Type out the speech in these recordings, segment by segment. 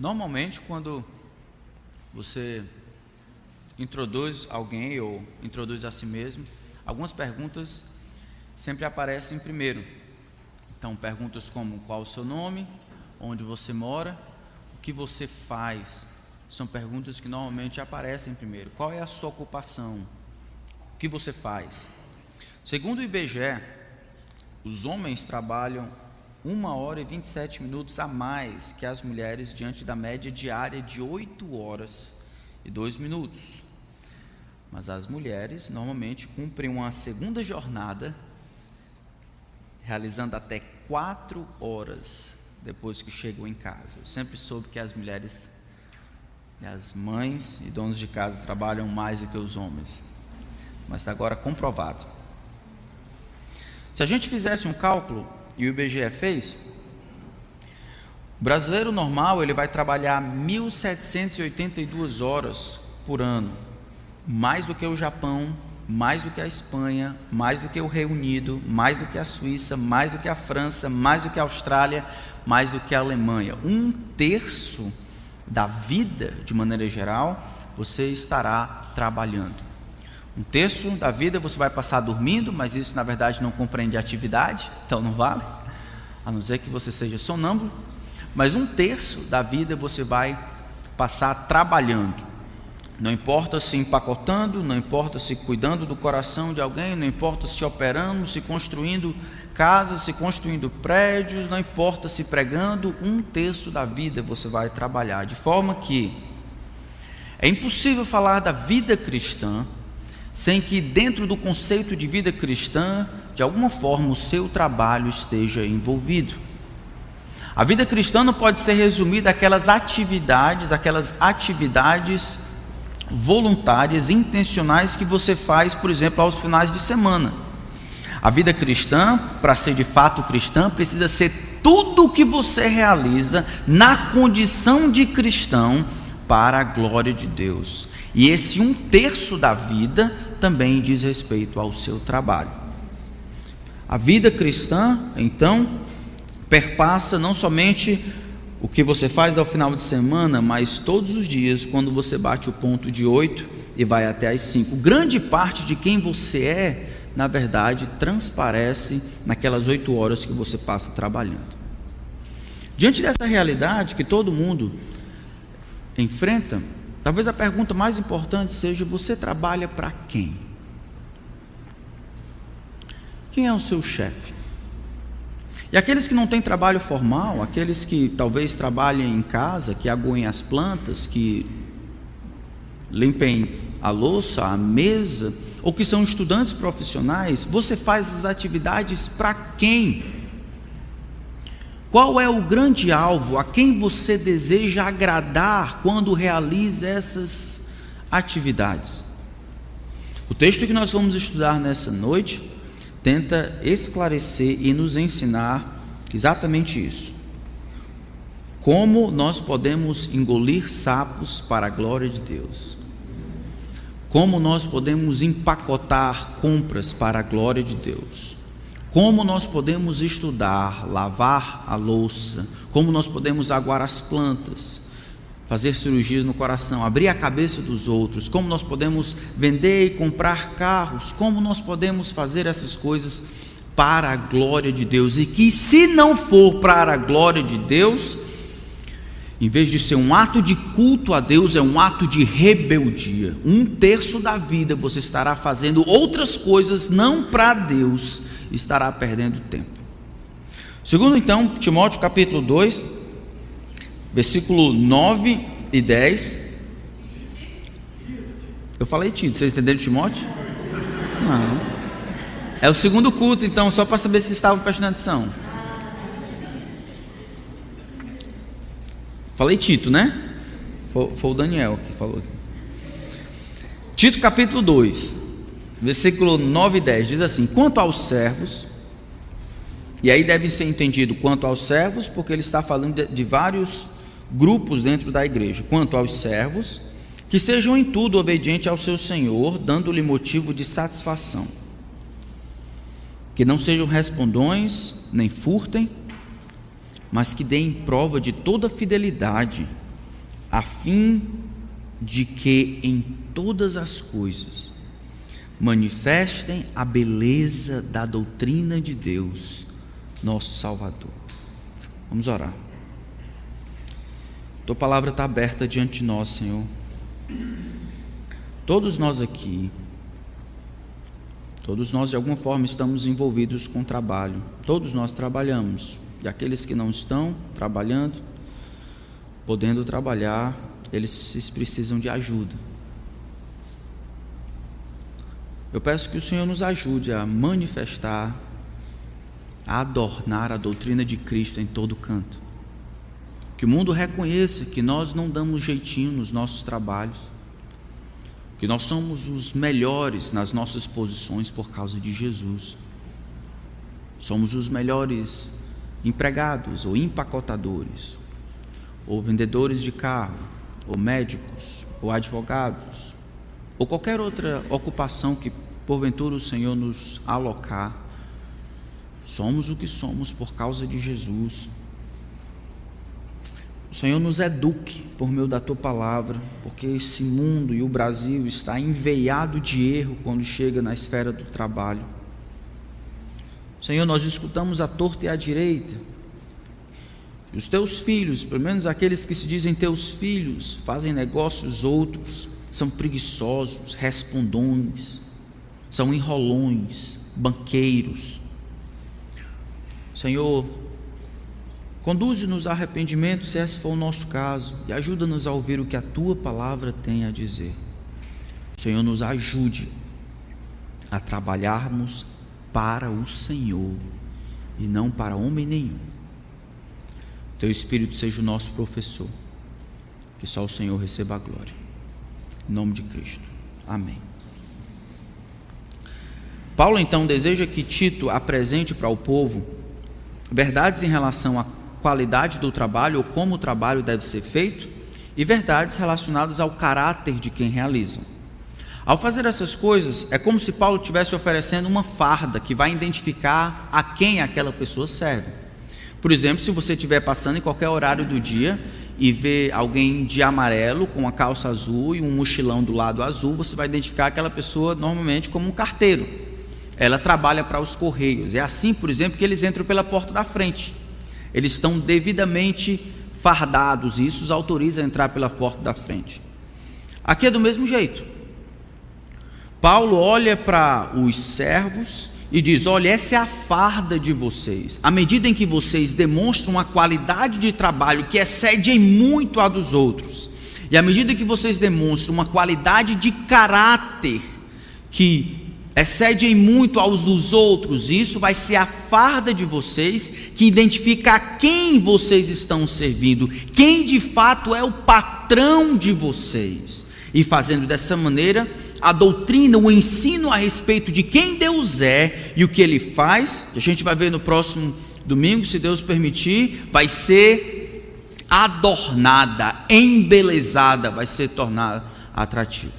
Normalmente, quando você introduz alguém ou introduz a si mesmo, algumas perguntas sempre aparecem primeiro. Então, perguntas como qual o seu nome, onde você mora, o que você faz, são perguntas que normalmente aparecem primeiro. Qual é a sua ocupação? O que você faz? Segundo o IBGE, os homens trabalham uma hora e 27 minutos a mais que as mulheres diante da média diária de 8 horas e 2 minutos. Mas as mulheres normalmente cumprem uma segunda jornada, realizando até 4 horas depois que chegam em casa. Eu sempre soube que as mulheres, as mães e donos de casa trabalham mais do que os homens, mas está agora comprovado. Se a gente fizesse um cálculo, e o IBGE fez, o brasileiro normal ele vai trabalhar 1.782 horas por ano, mais do que o Japão, mais do que a Espanha, mais do que o Reino Unido, mais do que a Suíça, mais do que a França, mais do que a Austrália, mais do que a Alemanha. Um terço da vida, de maneira geral, você estará trabalhando. Um terço da vida você vai passar dormindo, mas isso na verdade não compreende atividade, então não vale, a não ser que você seja sonâmbulo. Mas um terço da vida você vai passar trabalhando. Não importa se empacotando, não importa se cuidando do coração de alguém, não importa se operando, se construindo casas, se construindo prédios, não importa se pregando, um terço da vida você vai trabalhar. De forma que é impossível falar da vida cristã sem que dentro do conceito de vida cristã, de alguma forma, o seu trabalho esteja envolvido. A vida cristã não pode ser resumida àquelas atividades, aquelas atividades voluntárias, intencionais que você faz, por exemplo, aos finais de semana. A vida cristã, para ser de fato cristã, precisa ser tudo o que você realiza na condição de cristão para a glória de Deus. E esse um terço da vida também diz respeito ao seu trabalho. A vida cristã, então, perpassa não somente o que você faz ao final de semana, mas todos os dias, quando você bate o ponto de oito e vai até as cinco. Grande parte de quem você é, na verdade, transparece naquelas oito horas que você passa trabalhando. Diante dessa realidade que todo mundo enfrenta, Talvez a pergunta mais importante seja: você trabalha para quem? Quem é o seu chefe? E aqueles que não têm trabalho formal, aqueles que talvez trabalhem em casa, que aguem as plantas, que limpem a louça, a mesa, ou que são estudantes profissionais, você faz as atividades para quem? Qual é o grande alvo a quem você deseja agradar quando realiza essas atividades? O texto que nós vamos estudar nessa noite tenta esclarecer e nos ensinar exatamente isso. Como nós podemos engolir sapos para a glória de Deus? Como nós podemos empacotar compras para a glória de Deus? Como nós podemos estudar, lavar a louça, como nós podemos aguar as plantas, fazer cirurgias no coração, abrir a cabeça dos outros, como nós podemos vender e comprar carros, como nós podemos fazer essas coisas para a glória de Deus? E que, se não for para a glória de Deus, em vez de ser um ato de culto a Deus, é um ato de rebeldia. Um terço da vida você estará fazendo outras coisas não para Deus estará perdendo tempo. Segundo então, Timóteo capítulo 2, versículo 9 e 10. Eu falei Tito, vocês entenderam Timóteo? Não. É o segundo culto, então, só para saber se estavam prestando atenção. Falei Tito, né? Foi, foi o Daniel que falou. Tito capítulo 2 versículo 9 e 10 diz assim: Quanto aos servos, e aí deve ser entendido quanto aos servos, porque ele está falando de, de vários grupos dentro da igreja. Quanto aos servos, que sejam em tudo obedientes ao seu Senhor, dando-lhe motivo de satisfação. Que não sejam respondões, nem furtem, mas que deem prova de toda fidelidade, a fim de que em todas as coisas manifestem a beleza da doutrina de Deus, nosso Salvador. Vamos orar. Tua palavra está aberta diante de nós, Senhor. Todos nós aqui, todos nós de alguma forma estamos envolvidos com trabalho. Todos nós trabalhamos. E aqueles que não estão trabalhando, podendo trabalhar, eles precisam de ajuda. Eu peço que o Senhor nos ajude a manifestar, a adornar a doutrina de Cristo em todo canto. Que o mundo reconheça que nós não damos jeitinho nos nossos trabalhos, que nós somos os melhores nas nossas posições por causa de Jesus. Somos os melhores empregados ou empacotadores, ou vendedores de carro, ou médicos, ou advogados, ou qualquer outra ocupação que porventura o Senhor nos alocar. Somos o que somos por causa de Jesus. O Senhor nos eduque por meio da tua palavra, porque esse mundo e o Brasil está enveiado de erro quando chega na esfera do trabalho. Senhor, nós escutamos a torta e a direita. E os teus filhos, pelo menos aqueles que se dizem teus filhos, fazem negócios outros, são preguiçosos, respondões, são enrolões, banqueiros. Senhor, Conduze-nos a arrependimento, se esse for o nosso caso, e ajuda-nos a ouvir o que a tua palavra tem a dizer. Senhor, nos ajude a trabalharmos para o Senhor e não para homem nenhum. Teu Espírito seja o nosso professor, que só o Senhor receba a glória. Em nome de Cristo. Amém. Paulo então deseja que Tito apresente para o povo verdades em relação a qualidade do trabalho ou como o trabalho deve ser feito e verdades relacionadas ao caráter de quem realiza. Ao fazer essas coisas, é como se Paulo estivesse oferecendo uma farda que vai identificar a quem aquela pessoa serve. Por exemplo, se você estiver passando em qualquer horário do dia e ver alguém de amarelo com uma calça azul e um mochilão do lado azul, você vai identificar aquela pessoa normalmente como um carteiro. Ela trabalha para os correios. É assim, por exemplo, que eles entram pela porta da frente. Eles estão devidamente fardados e isso os autoriza a entrar pela porta da frente. Aqui é do mesmo jeito. Paulo olha para os servos e diz: Olha, essa é a farda de vocês. À medida em que vocês demonstram uma qualidade de trabalho que excede em muito a dos outros, e à medida que vocês demonstram uma qualidade de caráter que excedem muito aos dos outros, isso vai ser a farda de vocês que identifica quem vocês estão servindo, quem de fato é o patrão de vocês. E fazendo dessa maneira, a doutrina, o ensino a respeito de quem Deus é e o que ele faz, que a gente vai ver no próximo domingo, se Deus permitir, vai ser adornada, embelezada, vai ser tornada atrativa.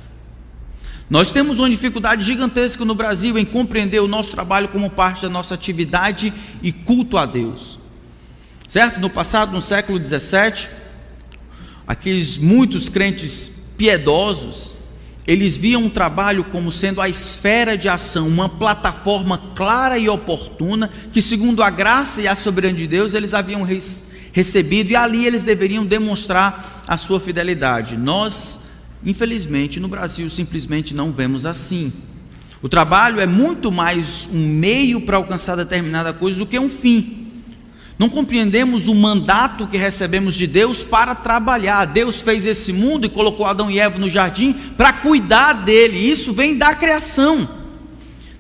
Nós temos uma dificuldade gigantesca no Brasil em compreender o nosso trabalho como parte da nossa atividade e culto a Deus. Certo? No passado, no século 17, aqueles muitos crentes piedosos, eles viam o trabalho como sendo a esfera de ação, uma plataforma clara e oportuna, que segundo a graça e a soberania de Deus, eles haviam recebido, e ali eles deveriam demonstrar a sua fidelidade. Nós Infelizmente, no Brasil simplesmente não vemos assim. O trabalho é muito mais um meio para alcançar determinada coisa do que um fim. Não compreendemos o mandato que recebemos de Deus para trabalhar. Deus fez esse mundo e colocou Adão e Eva no jardim para cuidar dele. Isso vem da criação.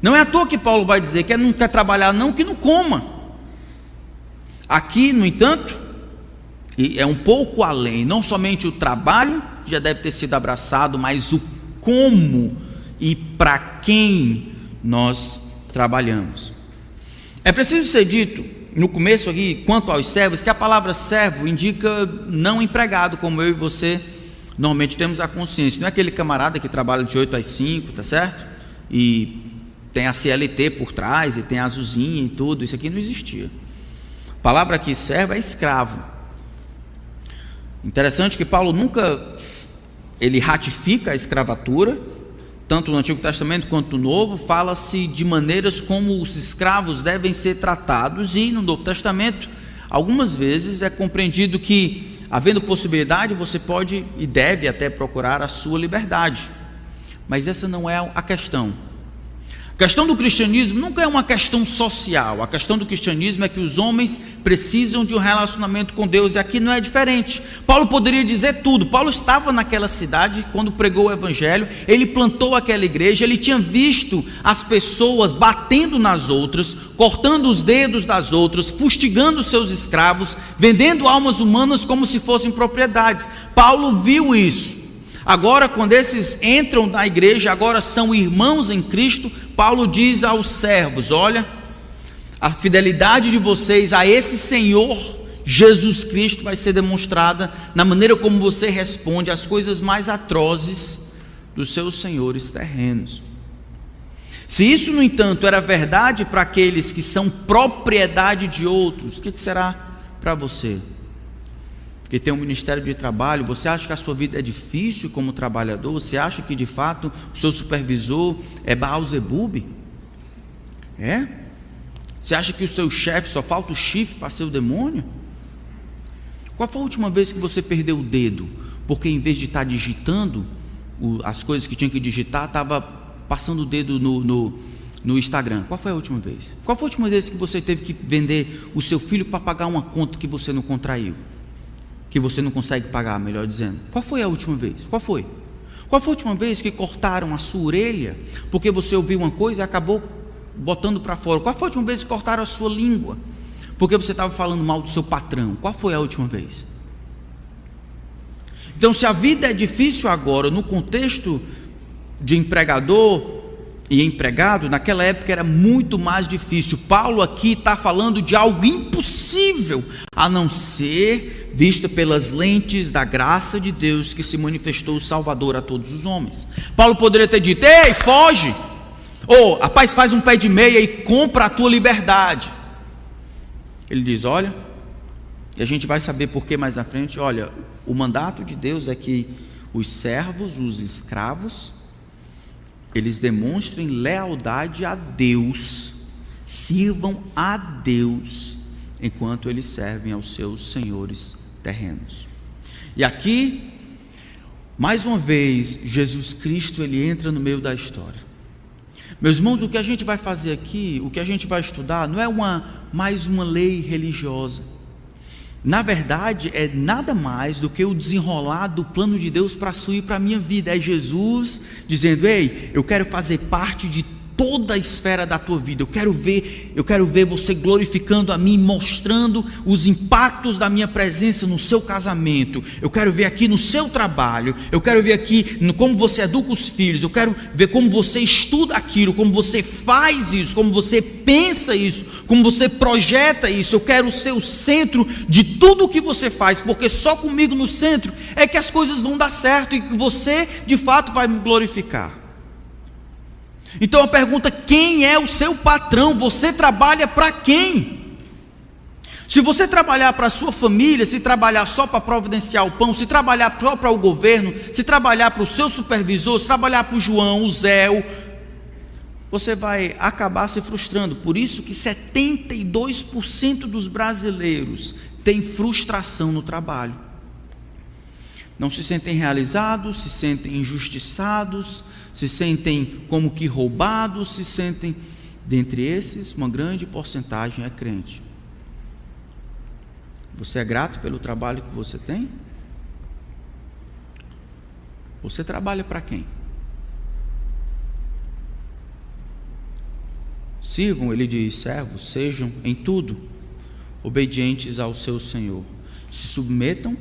Não é à toa que Paulo vai dizer que não quer trabalhar, não, que não coma. Aqui, no entanto, é um pouco além, não somente o trabalho, já deve ter sido abraçado, mas o como e para quem nós trabalhamos. É preciso ser dito no começo aqui, quanto aos servos, que a palavra servo indica não empregado, como eu e você normalmente temos a consciência. Não é aquele camarada que trabalha de 8 às 5, tá certo? E tem a CLT por trás, e tem a azulzinha e tudo, isso aqui não existia. A palavra aqui servo é escravo. Interessante que Paulo nunca ele ratifica a escravatura, tanto no Antigo Testamento quanto no Novo, fala-se de maneiras como os escravos devem ser tratados, e no Novo Testamento, algumas vezes é compreendido que, havendo possibilidade, você pode e deve até procurar a sua liberdade. Mas essa não é a questão. A questão do cristianismo nunca é uma questão social. A questão do cristianismo é que os homens precisam de um relacionamento com Deus e aqui não é diferente. Paulo poderia dizer tudo. Paulo estava naquela cidade quando pregou o evangelho, ele plantou aquela igreja, ele tinha visto as pessoas batendo nas outras, cortando os dedos das outras, fustigando seus escravos, vendendo almas humanas como se fossem propriedades. Paulo viu isso. Agora, quando esses entram na igreja, agora são irmãos em Cristo, Paulo diz aos servos: Olha, a fidelidade de vocês a esse Senhor Jesus Cristo vai ser demonstrada na maneira como você responde às coisas mais atrozes dos seus senhores terrenos. Se isso, no entanto, era verdade para aqueles que são propriedade de outros, o que será para você? Que tem um ministério de trabalho, você acha que a sua vida é difícil como trabalhador? Você acha que de fato o seu supervisor é Baal Zebub? É? Você acha que o seu chefe só falta o chifre para ser o demônio? Qual foi a última vez que você perdeu o dedo? Porque em vez de estar digitando as coisas que tinha que digitar, estava passando o dedo no, no, no Instagram. Qual foi a última vez? Qual foi a última vez que você teve que vender o seu filho para pagar uma conta que você não contraiu? Que você não consegue pagar, melhor dizendo. Qual foi a última vez? Qual foi? Qual foi a última vez que cortaram a sua orelha porque você ouviu uma coisa e acabou botando para fora? Qual foi a última vez que cortaram a sua língua porque você estava falando mal do seu patrão? Qual foi a última vez? Então, se a vida é difícil agora, no contexto de empregador e empregado, naquela época era muito mais difícil. Paulo aqui está falando de algo impossível, a não ser vista pelas lentes da graça de Deus que se manifestou o Salvador a todos os homens. Paulo poderia ter dito: Ei, foge! Ou, oh, rapaz, faz um pé de meia e compra a tua liberdade. Ele diz: Olha, e a gente vai saber por que mais na frente. Olha, o mandato de Deus é que os servos, os escravos, eles demonstrem lealdade a Deus, sirvam a Deus, enquanto eles servem aos seus senhores terrenos. E aqui, mais uma vez, Jesus Cristo ele entra no meio da história. Meus irmãos, o que a gente vai fazer aqui, o que a gente vai estudar, não é uma mais uma lei religiosa. Na verdade, é nada mais do que o desenrolar do plano de Deus para a sua e para a minha vida. É Jesus dizendo: Ei, eu quero fazer parte de toda a esfera da tua vida. Eu quero ver, eu quero ver você glorificando a mim, mostrando os impactos da minha presença no seu casamento. Eu quero ver aqui no seu trabalho. Eu quero ver aqui no, como você educa os filhos. Eu quero ver como você estuda aquilo, como você faz isso, como você pensa isso, como você projeta isso. Eu quero ser o centro de tudo o que você faz, porque só comigo no centro é que as coisas vão dar certo e que você de fato vai me glorificar. Então a pergunta: quem é o seu patrão? Você trabalha para quem? Se você trabalhar para a sua família, se trabalhar só para providenciar o pão, se trabalhar só para o governo, se trabalhar para o seu supervisor, se trabalhar para o João, o Zé, você vai acabar se frustrando. Por isso que 72% dos brasileiros têm frustração no trabalho. Não se sentem realizados, se sentem injustiçados, se sentem como que roubados, se sentem. Dentre esses, uma grande porcentagem é crente. Você é grato pelo trabalho que você tem? Você trabalha para quem? Sirvam, ele diz, servos, sejam em tudo obedientes ao seu Senhor. Se submetam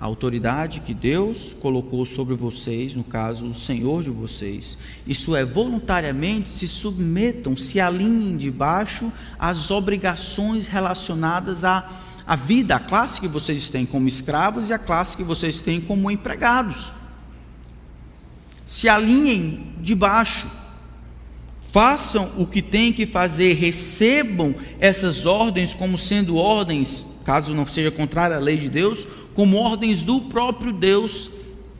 a autoridade que Deus colocou sobre vocês, no caso, o Senhor de vocês. Isso é, voluntariamente se submetam, se alinhem debaixo às obrigações relacionadas à, à vida, à classe que vocês têm como escravos e à classe que vocês têm como empregados. Se alinhem debaixo. Façam o que têm que fazer, recebam essas ordens como sendo ordens, caso não seja contrária à lei de Deus, como ordens do próprio Deus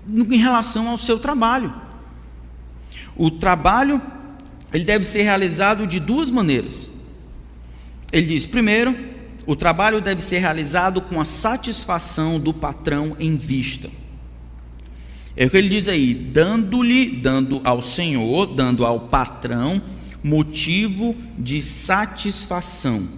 em relação ao seu trabalho. O trabalho ele deve ser realizado de duas maneiras. Ele diz: primeiro, o trabalho deve ser realizado com a satisfação do patrão em vista. É o que ele diz aí, dando-lhe, dando ao Senhor, dando ao patrão motivo de satisfação.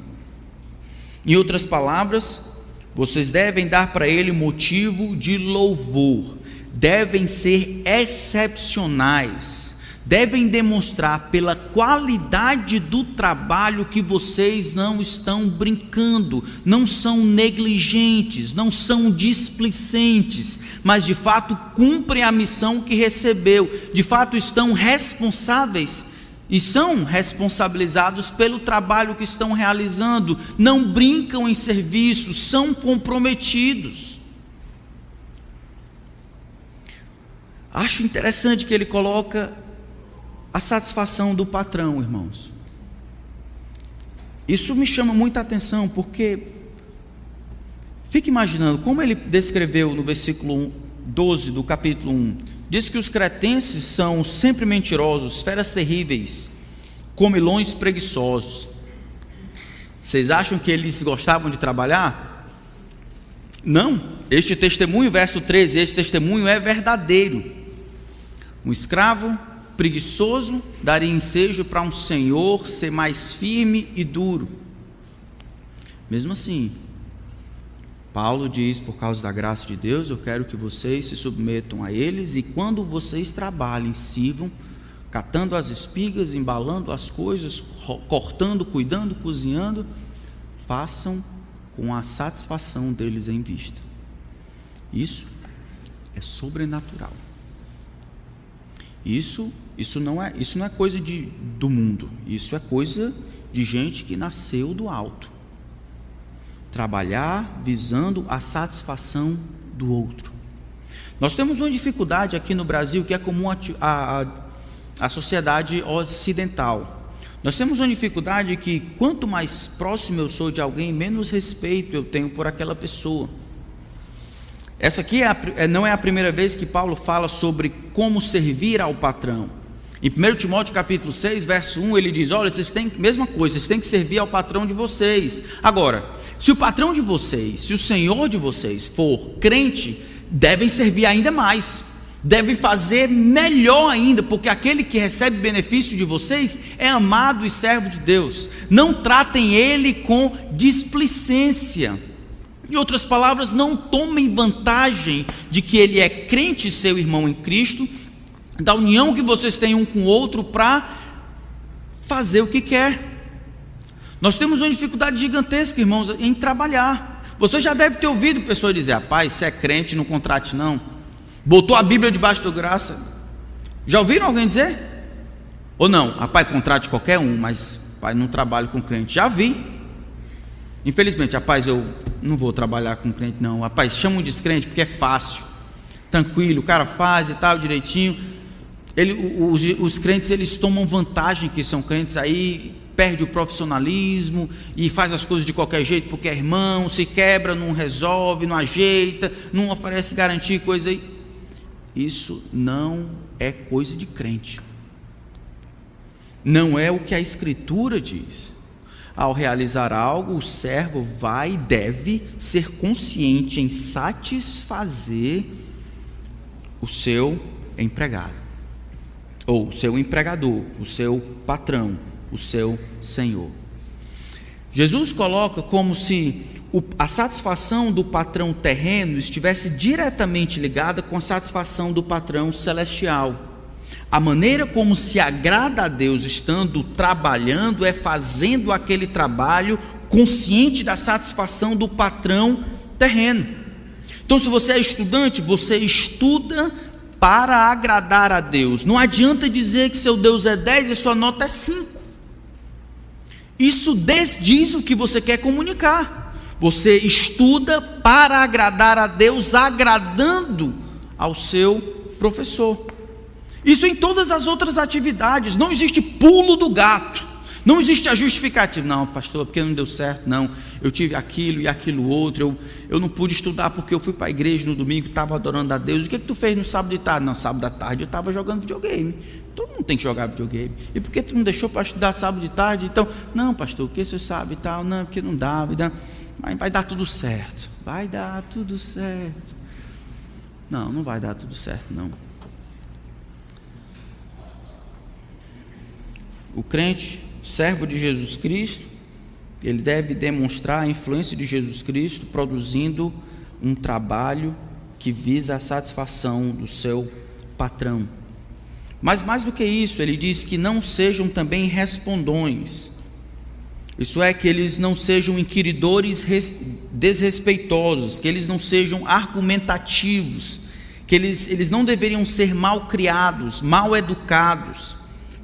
Em outras palavras, vocês devem dar para ele motivo de louvor, devem ser excepcionais devem demonstrar pela qualidade do trabalho que vocês não estão brincando, não são negligentes, não são displicentes, mas de fato cumprem a missão que recebeu, de fato estão responsáveis e são responsabilizados pelo trabalho que estão realizando, não brincam em serviço, são comprometidos. Acho interessante que ele coloca a satisfação do patrão, irmãos. Isso me chama muita atenção, porque fique imaginando como ele descreveu no versículo 12 do capítulo 1. Diz que os cretenses são sempre mentirosos, feras terríveis, comilões preguiçosos. Vocês acham que eles gostavam de trabalhar? Não, este testemunho, verso 13, este testemunho é verdadeiro. Um escravo preguiçoso daria ensejo para um senhor ser mais firme e duro. Mesmo assim, Paulo diz: por causa da graça de Deus, eu quero que vocês se submetam a eles e quando vocês trabalhem, sirvam, catando as espigas, embalando as coisas, cortando, cuidando, cozinhando, façam com a satisfação deles em vista. Isso é sobrenatural. Isso, isso, não, é, isso não é coisa de, do mundo, isso é coisa de gente que nasceu do alto. Trabalhar visando a satisfação do outro. Nós temos uma dificuldade aqui no Brasil que é comum à, à sociedade ocidental. Nós temos uma dificuldade que quanto mais próximo eu sou de alguém, menos respeito eu tenho por aquela pessoa. Essa aqui é a, é, não é a primeira vez que Paulo fala sobre como servir ao patrão. Em 1 Timóteo capítulo 6, verso 1, ele diz: Olha, vocês têm, mesma coisa, vocês têm que servir ao patrão de vocês. Agora, se o patrão de vocês, se o senhor de vocês for crente, devem servir ainda mais, devem fazer melhor ainda, porque aquele que recebe benefício de vocês é amado e servo de Deus. Não tratem ele com displicência. Em outras palavras, não tomem vantagem de que ele é crente, seu irmão em Cristo, da união que vocês têm um com o outro para fazer o que quer. Nós temos uma dificuldade gigantesca, irmãos, em trabalhar. Você já deve ter ouvido pessoas dizer: rapaz, você é crente, não contrate não. Botou a Bíblia debaixo do graça. Já ouviram alguém dizer? Ou não? Rapaz, contrate qualquer um, mas pai, não trabalho com crente. Já vi. Infelizmente, rapaz, eu não vou trabalhar com crente, não. Rapaz, chama um descrente porque é fácil, tranquilo, o cara faz e tal, direitinho. Ele, os, os crentes eles tomam vantagem que são crentes aí, perde o profissionalismo e faz as coisas de qualquer jeito porque é irmão, se quebra, não resolve, não ajeita, não oferece garantia, coisa aí. Isso não é coisa de crente. Não é o que a Escritura diz. Ao realizar algo, o servo vai e deve ser consciente em satisfazer o seu empregado, ou o seu empregador, o seu patrão, o seu senhor. Jesus coloca como se a satisfação do patrão terreno estivesse diretamente ligada com a satisfação do patrão celestial. A maneira como se agrada a Deus estando trabalhando é fazendo aquele trabalho consciente da satisfação do patrão terreno. Então, se você é estudante, você estuda para agradar a Deus. Não adianta dizer que seu Deus é 10 e sua nota é 5. Isso diz o que você quer comunicar. Você estuda para agradar a Deus, agradando ao seu professor. Isso em todas as outras atividades, não existe pulo do gato. Não existe a justificativa. Não, pastor, porque não deu certo. Não, eu tive aquilo e aquilo outro. Eu, eu não pude estudar porque eu fui para a igreja no domingo, estava adorando a Deus. O que, é que tu fez no sábado de tarde? Não, sábado da tarde eu estava jogando videogame. Todo mundo tem que jogar videogame. E por que tu não deixou para estudar sábado de tarde? Então, não, pastor, o que você sabe e tal? Não, porque não dava. Não. Mas vai dar tudo certo. Vai dar tudo certo. Não, não vai dar tudo certo, não. O crente, servo de Jesus Cristo, ele deve demonstrar a influência de Jesus Cristo produzindo um trabalho que visa a satisfação do seu patrão. Mas mais do que isso, ele diz que não sejam também respondões. Isso é, que eles não sejam inquiridores desrespeitosos, que eles não sejam argumentativos, que eles, eles não deveriam ser mal criados, mal educados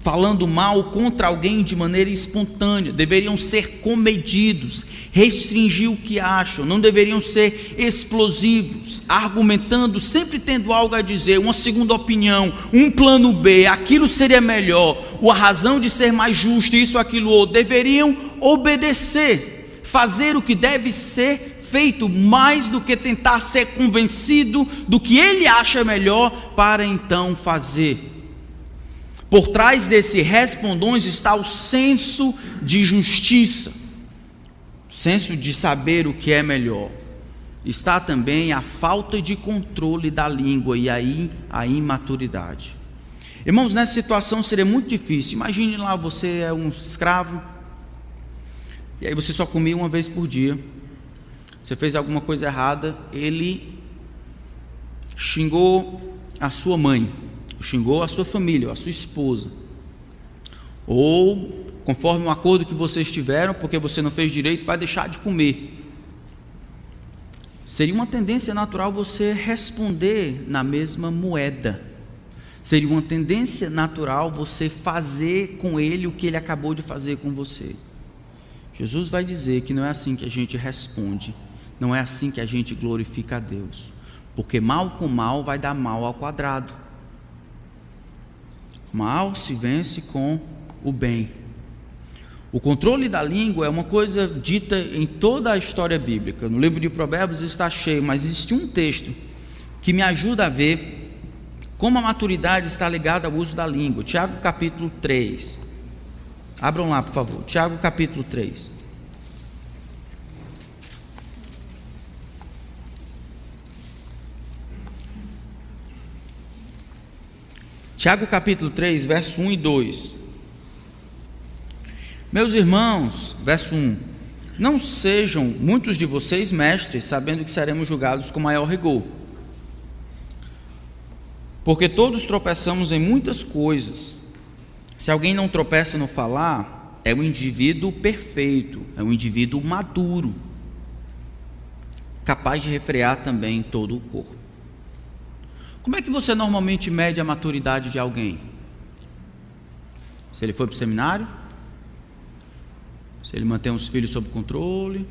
falando mal contra alguém de maneira espontânea, deveriam ser comedidos, restringir o que acham, não deveriam ser explosivos, argumentando, sempre tendo algo a dizer, uma segunda opinião, um plano B, aquilo seria melhor, a razão de ser mais justo, isso, aquilo outro, deveriam obedecer, fazer o que deve ser feito mais do que tentar ser convencido do que ele acha melhor para então fazer. Por trás desse respondões está o senso de justiça, senso de saber o que é melhor. Está também a falta de controle da língua e aí a imaturidade. Irmãos, nessa situação seria muito difícil. Imagine lá, você é um escravo, e aí você só comia uma vez por dia. Você fez alguma coisa errada, ele xingou a sua mãe xingou a sua família, a sua esposa. Ou, conforme o acordo que vocês tiveram, porque você não fez direito, vai deixar de comer. Seria uma tendência natural você responder na mesma moeda. Seria uma tendência natural você fazer com ele o que ele acabou de fazer com você. Jesus vai dizer que não é assim que a gente responde, não é assim que a gente glorifica a Deus, porque mal com mal vai dar mal ao quadrado. Mal se vence com o bem. O controle da língua é uma coisa dita em toda a história bíblica. No livro de Provérbios está cheio, mas existe um texto que me ajuda a ver como a maturidade está ligada ao uso da língua. Tiago capítulo 3. Abram lá, por favor. Tiago capítulo 3. Tiago capítulo 3, verso 1 e 2. Meus irmãos, verso 1: Não sejam muitos de vocês mestres, sabendo que seremos julgados com maior rigor. Porque todos tropeçamos em muitas coisas. Se alguém não tropeça no falar, é um indivíduo perfeito, é um indivíduo maduro, capaz de refrear também todo o corpo. Como é que você normalmente mede a maturidade de alguém? Se ele foi para o seminário? Se ele mantém os filhos sob controle?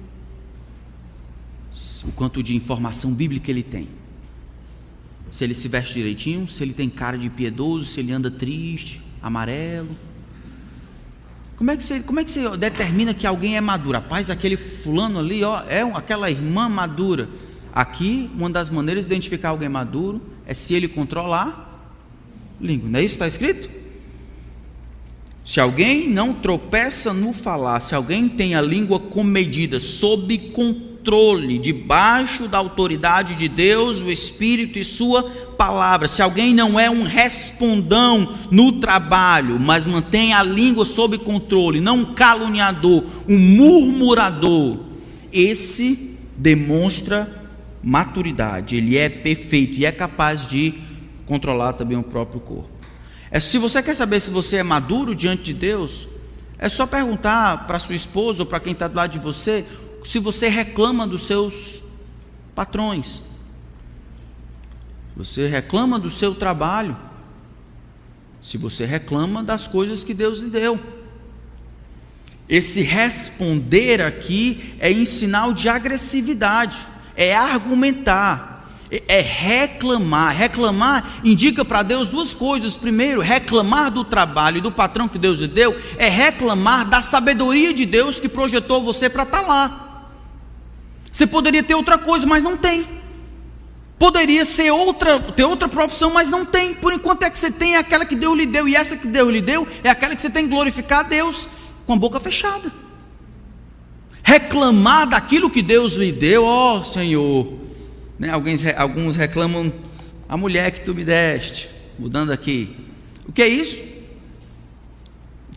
O quanto de informação bíblica ele tem? Se ele se veste direitinho? Se ele tem cara de piedoso? Se ele anda triste, amarelo? Como é que você, como é que você determina que alguém é maduro? Rapaz, aquele fulano ali, ó, é aquela irmã madura. Aqui, uma das maneiras de identificar alguém maduro é se ele controlar a língua. Não é isso que está escrito? Se alguém não tropeça no falar, se alguém tem a língua comedida, sob controle, debaixo da autoridade de Deus, o Espírito e Sua palavra, se alguém não é um respondão no trabalho, mas mantém a língua sob controle, não um caluniador, um murmurador, esse demonstra maturidade, ele é perfeito e é capaz de controlar também o próprio corpo. É, se você quer saber se você é maduro diante de Deus, é só perguntar para sua esposa ou para quem está do lado de você se você reclama dos seus patrões. Você reclama do seu trabalho. Se você reclama das coisas que Deus lhe deu. Esse responder aqui é em sinal de agressividade é argumentar, é reclamar. Reclamar indica para Deus duas coisas. Primeiro, reclamar do trabalho e do patrão que Deus lhe deu é reclamar da sabedoria de Deus que projetou você para estar tá lá. Você poderia ter outra coisa, mas não tem. Poderia ser outra, ter outra profissão, mas não tem. Por enquanto é que você tem aquela que Deus lhe deu, e essa que Deus lhe deu é aquela que você tem que glorificar a Deus com a boca fechada. Reclamar daquilo que Deus lhe deu, ó oh, Senhor. Né, alguns, alguns reclamam a mulher que tu me deste, mudando aqui. O que é isso?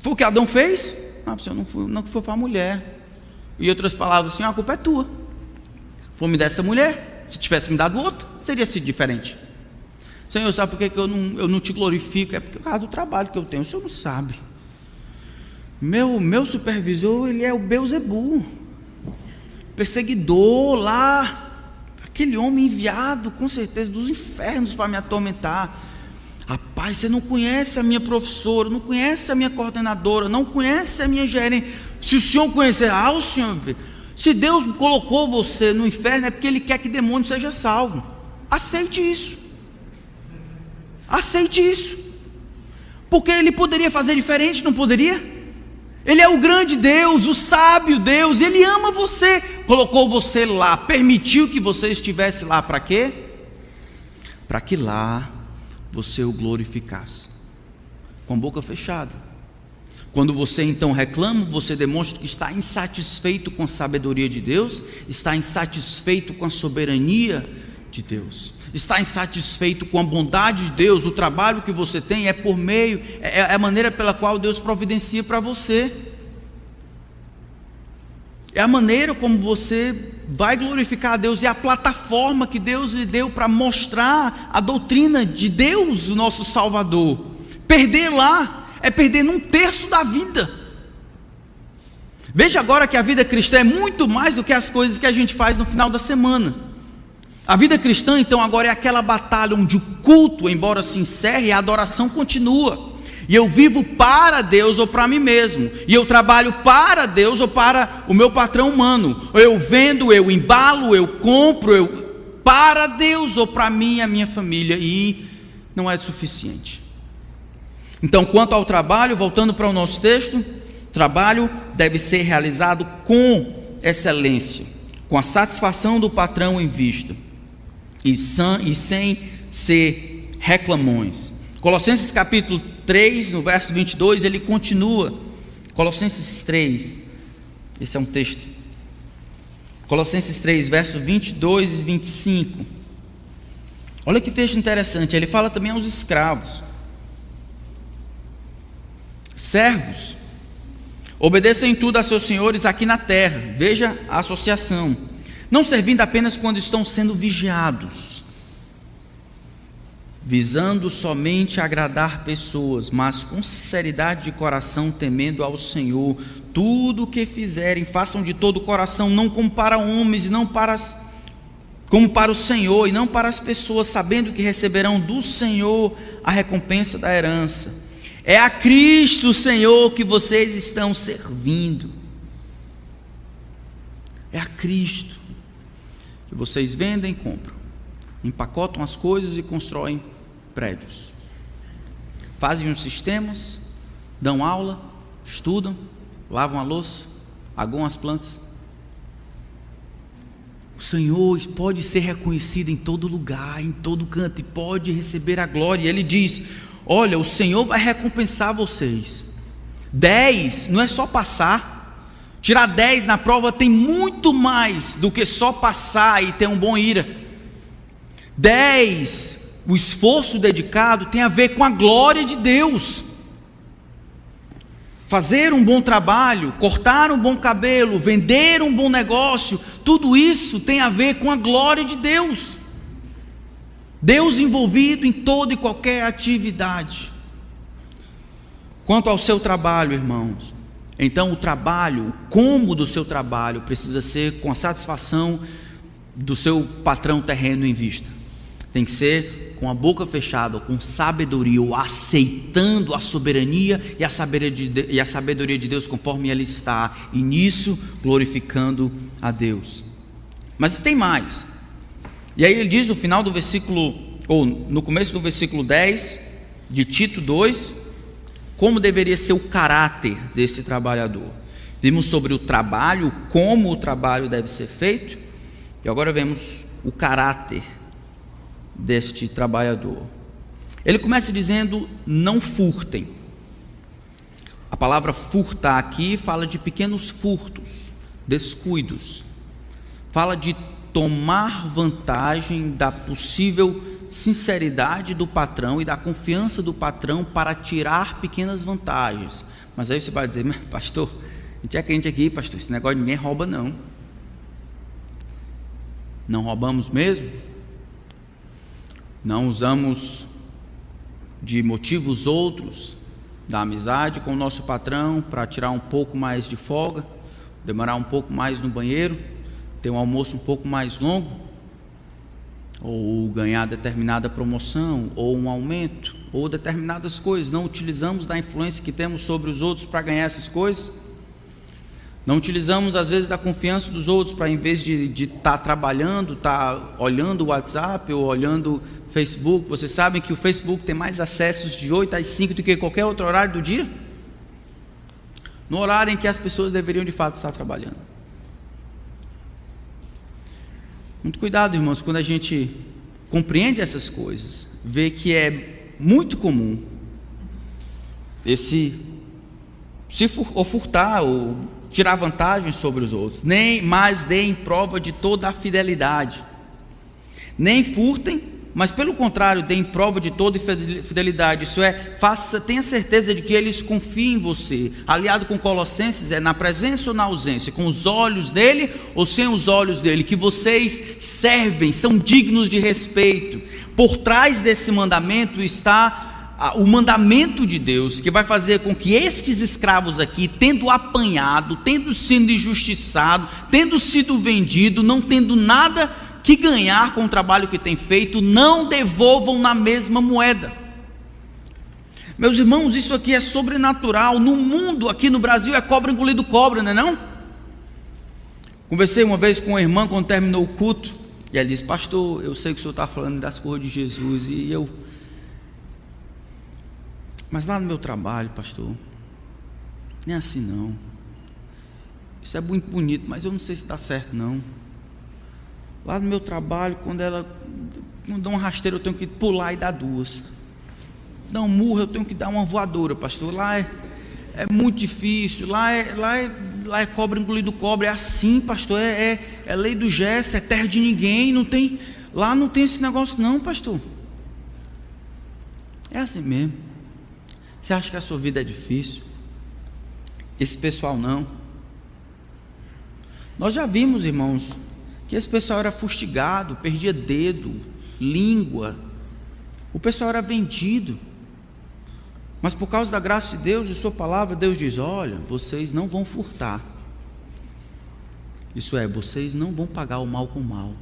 Foi o que Adão fez? Não, Senhor, não foi, não foi a mulher. E outras palavras, Senhor, a culpa é tua. Foi me dessa mulher. Se tivesse me dado outro, seria sido diferente. Senhor, sabe por que eu não, eu não te glorifico? É por causa do trabalho que eu tenho. O Senhor não sabe. Meu, meu supervisor, ele é o Beuzebu. Perseguidor lá. Aquele homem enviado, com certeza, dos infernos para me atormentar. Rapaz, você não conhece a minha professora, não conhece a minha coordenadora, não conhece a minha gerente. Se o senhor conhecer, ah, o senhor. Se Deus colocou você no inferno, é porque Ele quer que demônio seja salvo. Aceite isso. Aceite isso. Porque Ele poderia fazer diferente, não poderia? Ele é o grande Deus, o sábio Deus, Ele ama você, colocou você lá, permitiu que você estivesse lá para quê? Para que lá você o glorificasse, com a boca fechada. Quando você então reclama, você demonstra que está insatisfeito com a sabedoria de Deus, está insatisfeito com a soberania de Deus, está insatisfeito com a bondade de Deus, o trabalho que você tem é por meio, é, é a maneira pela qual Deus providencia para você, é a maneira como você vai glorificar a Deus, é a plataforma que Deus lhe deu para mostrar a doutrina de Deus, o nosso Salvador. Perder lá é perdendo um terço da vida. Veja agora que a vida cristã é muito mais do que as coisas que a gente faz no final da semana. A vida cristã, então, agora é aquela batalha onde o culto, embora se encerre, a adoração continua. E eu vivo para Deus ou para mim mesmo. E eu trabalho para Deus ou para o meu patrão humano. Eu vendo, eu embalo, eu compro, eu para Deus ou para mim e a minha família. E não é suficiente. Então, quanto ao trabalho, voltando para o nosso texto, trabalho deve ser realizado com excelência, com a satisfação do patrão em vista e, sem ser reclamões. Colossenses capítulo 3, no verso 22, ele continua. Colossenses 3, esse é um texto. Colossenses 3, verso 22 e 25. Olha que texto interessante, ele fala também aos escravos. Servos, obedeçam em tudo a seus senhores aqui na terra. Veja a associação. Não servindo apenas quando estão sendo vigiados, visando somente agradar pessoas, mas com sinceridade de coração, temendo ao Senhor. Tudo o que fizerem, façam de todo o coração, não como para homens e não para as, como para o Senhor e não para as pessoas, sabendo que receberão do Senhor a recompensa da herança. É a Cristo, Senhor, que vocês estão servindo. É a Cristo vocês vendem e compram, empacotam as coisas e constroem prédios. Fazem os sistemas, dão aula, estudam, lavam a louça, aguam as plantas. O Senhor pode ser reconhecido em todo lugar, em todo canto, e pode receber a glória. Ele diz: Olha, o Senhor vai recompensar vocês. Dez não é só passar. Tirar dez na prova tem muito mais do que só passar e ter um bom ira. Dez, o esforço dedicado tem a ver com a glória de Deus. Fazer um bom trabalho, cortar um bom cabelo, vender um bom negócio, tudo isso tem a ver com a glória de Deus. Deus envolvido em toda e qualquer atividade. Quanto ao seu trabalho, irmãos, então o trabalho, o como do seu trabalho precisa ser com a satisfação do seu patrão terreno em vista. Tem que ser com a boca fechada, com sabedoria, ou aceitando a soberania e a sabedoria de, e a sabedoria de Deus conforme ela está, e nisso glorificando a Deus. Mas tem mais. E aí ele diz no final do versículo, ou no começo do versículo 10 de Tito 2, como deveria ser o caráter desse trabalhador. Vimos sobre o trabalho, como o trabalho deve ser feito, e agora vemos o caráter deste trabalhador. Ele começa dizendo: não furtem. A palavra furtar aqui fala de pequenos furtos, descuidos. Fala de tomar vantagem da possível sinceridade do patrão e da confiança do patrão para tirar pequenas vantagens. Mas aí você vai dizer, pastor, a gente é crente aqui, pastor, esse negócio ninguém rouba não. Não roubamos mesmo? Não usamos de motivos outros da amizade com o nosso patrão para tirar um pouco mais de folga, demorar um pouco mais no banheiro, ter um almoço um pouco mais longo, ou ganhar determinada promoção, ou um aumento, ou determinadas coisas. Não utilizamos da influência que temos sobre os outros para ganhar essas coisas. Não utilizamos, às vezes, da confiança dos outros para, em vez de estar tá trabalhando, estar tá olhando o WhatsApp ou olhando Facebook. Vocês sabem que o Facebook tem mais acessos de 8 às 5 do que qualquer outro horário do dia? No horário em que as pessoas deveriam de fato estar trabalhando. Muito cuidado, irmãos, quando a gente compreende essas coisas, vê que é muito comum esse se ou furtar ou tirar vantagem sobre os outros, nem mais deem prova de toda a fidelidade. Nem furtem, mas pelo contrário, deem prova de toda fidelidade. Isso é, faça, tenha certeza de que eles confiam em você. Aliado com Colossenses é na presença ou na ausência, com os olhos dele ou sem os olhos dele, que vocês servem, são dignos de respeito. Por trás desse mandamento está o mandamento de Deus, que vai fazer com que estes escravos aqui, tendo apanhado, tendo sido injustiçado, tendo sido vendido, não tendo nada que ganhar com o trabalho que tem feito, não devolvam na mesma moeda. Meus irmãos, isso aqui é sobrenatural. No mundo, aqui no Brasil, é cobra engolido cobra, não é não? Conversei uma vez com uma irmã quando terminou o culto, e ela disse, pastor, eu sei que o senhor está falando das coisas de Jesus, e eu. Mas lá no meu trabalho, pastor, nem é assim não. Isso é muito bonito, mas eu não sei se está certo não. Lá no meu trabalho, quando ela quando dá um rasteiro, eu tenho que pular e dar duas. Dá um murro, eu tenho que dar uma voadora, pastor. Lá é, é muito difícil. Lá é, lá, é, lá é cobra engolido cobra. É assim, pastor. É, é, é lei do gesto, é terra de ninguém. Não tem, lá não tem esse negócio, não, pastor. É assim mesmo. Você acha que a sua vida é difícil? Esse pessoal não. Nós já vimos, irmãos, que esse pessoal era fustigado, perdia dedo, língua. O pessoal era vendido. Mas por causa da graça de Deus e Sua palavra, Deus diz: Olha, vocês não vão furtar. Isso é, vocês não vão pagar o mal com o mal.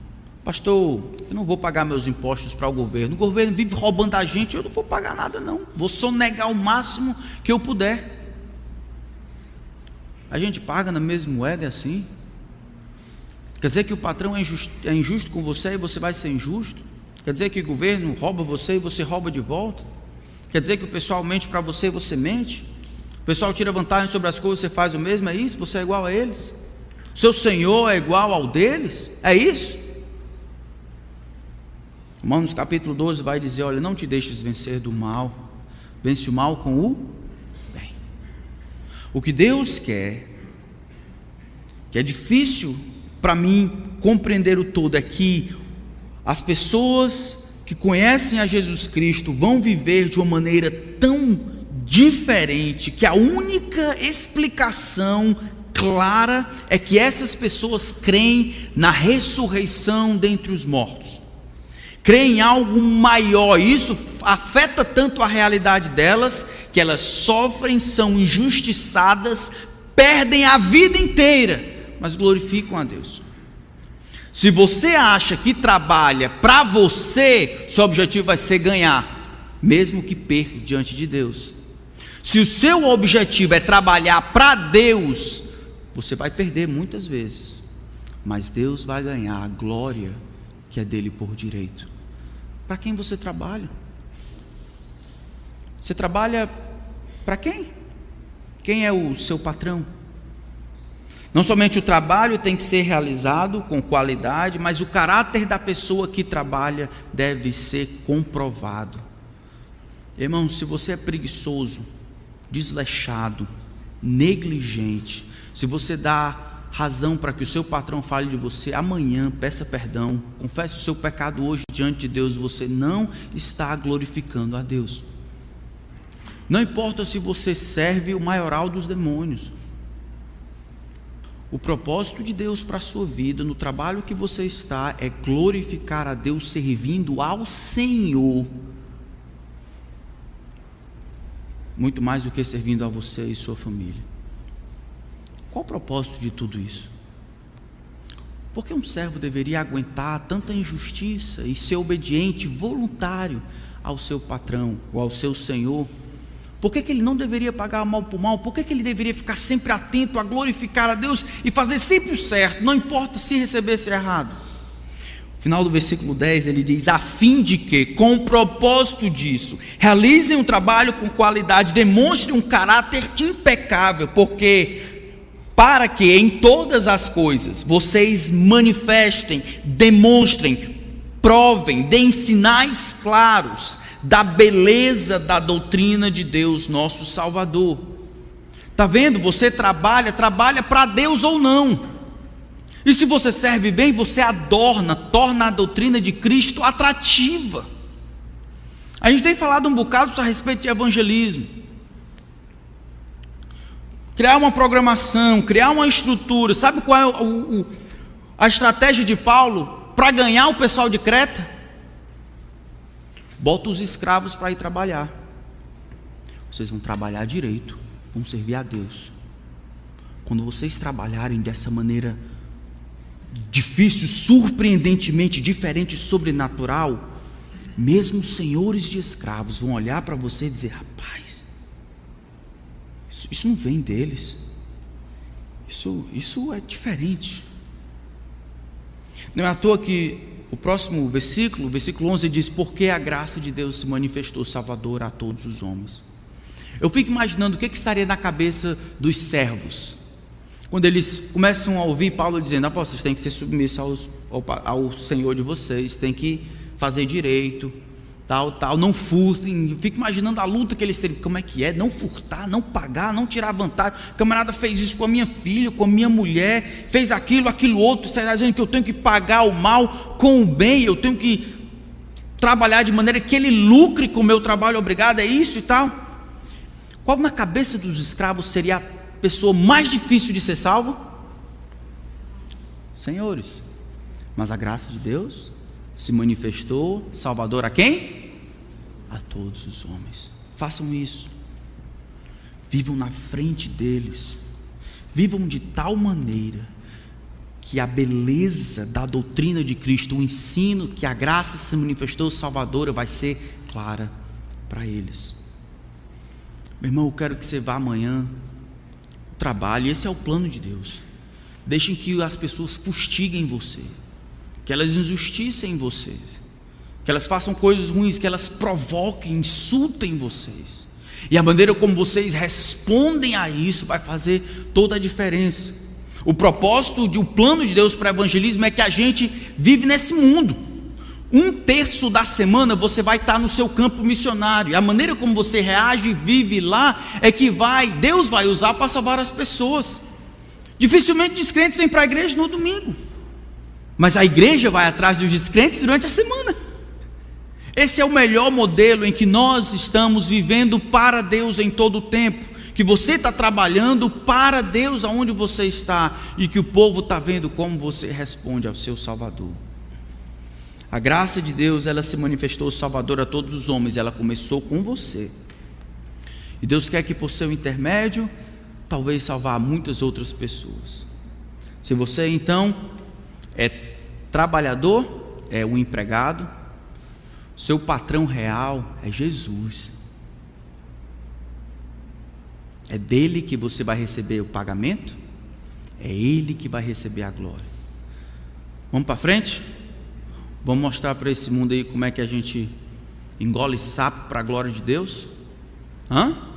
Pastor, eu não vou pagar meus impostos para o governo. O governo vive roubando a gente, eu não vou pagar nada, não. Vou só negar o máximo que eu puder. A gente paga na mesma moeda, é assim? Quer dizer que o patrão é injusto, é injusto com você e você vai ser injusto? Quer dizer que o governo rouba você e você rouba de volta? Quer dizer que o pessoal mente para você e você mente? O pessoal tira vantagem sobre as coisas, você faz o mesmo? É isso? Você é igual a eles? Seu Senhor é igual ao deles? É isso? Romanos capítulo 12 vai dizer: Olha, não te deixes vencer do mal, vence o mal com o bem. O que Deus quer, que é difícil para mim compreender o todo é que as pessoas que conhecem a Jesus Cristo vão viver de uma maneira tão diferente que a única explicação clara é que essas pessoas creem na ressurreição dentre os mortos. Creem em algo maior, isso afeta tanto a realidade delas que elas sofrem, são injustiçadas, perdem a vida inteira mas glorificam a Deus. Se você acha que trabalha para você, seu objetivo vai ser ganhar, mesmo que perca diante de Deus. Se o seu objetivo é trabalhar para Deus, você vai perder muitas vezes, mas Deus vai ganhar a glória que é dele por direito. Para quem você trabalha? Você trabalha para quem? Quem é o seu patrão? Não somente o trabalho tem que ser realizado com qualidade, mas o caráter da pessoa que trabalha deve ser comprovado. Irmão, se você é preguiçoso, desleixado, negligente, se você dá razão para que o seu patrão fale de você, amanhã peça perdão, confesse o seu pecado hoje diante de Deus, você não está glorificando a Deus. Não importa se você serve o maioral dos demônios. O propósito de Deus para a sua vida, no trabalho que você está, é glorificar a Deus servindo ao Senhor. Muito mais do que servindo a você e sua família. Qual o propósito de tudo isso? Por que um servo deveria aguentar tanta injustiça e ser obediente, voluntário ao seu patrão ou ao seu senhor? Por que, que ele não deveria pagar mal por mal? Por que, que ele deveria ficar sempre atento a glorificar a Deus e fazer sempre o certo, não importa se recebesse errado? No final do versículo 10 ele diz: a fim de que, com o propósito disso, realizem um trabalho com qualidade, demonstrem um caráter impecável, porque para que em todas as coisas vocês manifestem, demonstrem, provem, deem sinais claros da beleza da doutrina de Deus, nosso Salvador. Está vendo? Você trabalha, trabalha para Deus ou não. E se você serve bem, você adorna, torna a doutrina de Cristo atrativa. A gente tem falado um bocado a respeito de evangelismo. Criar uma programação, criar uma estrutura. Sabe qual é o, o, a estratégia de Paulo para ganhar o pessoal de Creta? Bota os escravos para ir trabalhar. Vocês vão trabalhar direito, vão servir a Deus. Quando vocês trabalharem dessa maneira difícil, surpreendentemente diferente, sobrenatural, mesmo senhores de escravos vão olhar para você e dizer: rapaz, isso, isso não vem deles, isso, isso é diferente. Não é à toa que o próximo versículo, versículo 11, diz: Porque a graça de Deus se manifestou salvador a todos os homens. Eu fico imaginando o que, que estaria na cabeça dos servos, quando eles começam a ouvir Paulo dizendo: ah, vocês têm que ser submissos aos, ao, ao Senhor de vocês, têm que fazer direito, tal, tal, não furtem. Fico imaginando a luta que eles teriam. Como é que é? Não furtar, não pagar, não tirar vantagem. O camarada fez isso com a minha filha, com a minha mulher, fez aquilo, aquilo outro. Você está dizendo que eu tenho que pagar o mal com o bem, eu tenho que trabalhar de maneira que ele lucre com o meu trabalho, obrigado, é isso e tal. Qual na cabeça dos escravos seria a pessoa mais difícil de ser salvo? Senhores, mas a graça de Deus se manifestou Salvador a quem? A todos os homens. Façam isso. Vivam na frente deles. Vivam de tal maneira que a beleza da doutrina de Cristo, o ensino que a graça se manifestou salvadora vai ser clara para eles. Meu irmão, eu quero que você vá amanhã trabalhe, esse é o plano de Deus. Deixem que as pessoas fustiguem você que elas injusticem vocês, que elas façam coisas ruins, que elas provoquem, insultem vocês. E a maneira como vocês respondem a isso vai fazer toda a diferença. O propósito, de, o plano de Deus para o evangelismo é que a gente vive nesse mundo. Um terço da semana você vai estar no seu campo missionário. E a maneira como você reage e vive lá é que vai, Deus vai usar para salvar as pessoas. Dificilmente descrentes vêm para a igreja no domingo. Mas a igreja vai atrás dos descrentes durante a semana. Esse é o melhor modelo em que nós estamos vivendo para Deus em todo o tempo. Que você está trabalhando para Deus aonde você está e que o povo está vendo como você responde ao seu Salvador. A graça de Deus, ela se manifestou Salvador a todos os homens, ela começou com você. E Deus quer que por seu intermédio, talvez salvar muitas outras pessoas. Se você então é trabalhador, é o empregado, seu patrão real é Jesus. É dele que você vai receber o pagamento, é ele que vai receber a glória. Vamos para frente? Vamos mostrar para esse mundo aí como é que a gente engole sapo para a glória de Deus? Hã?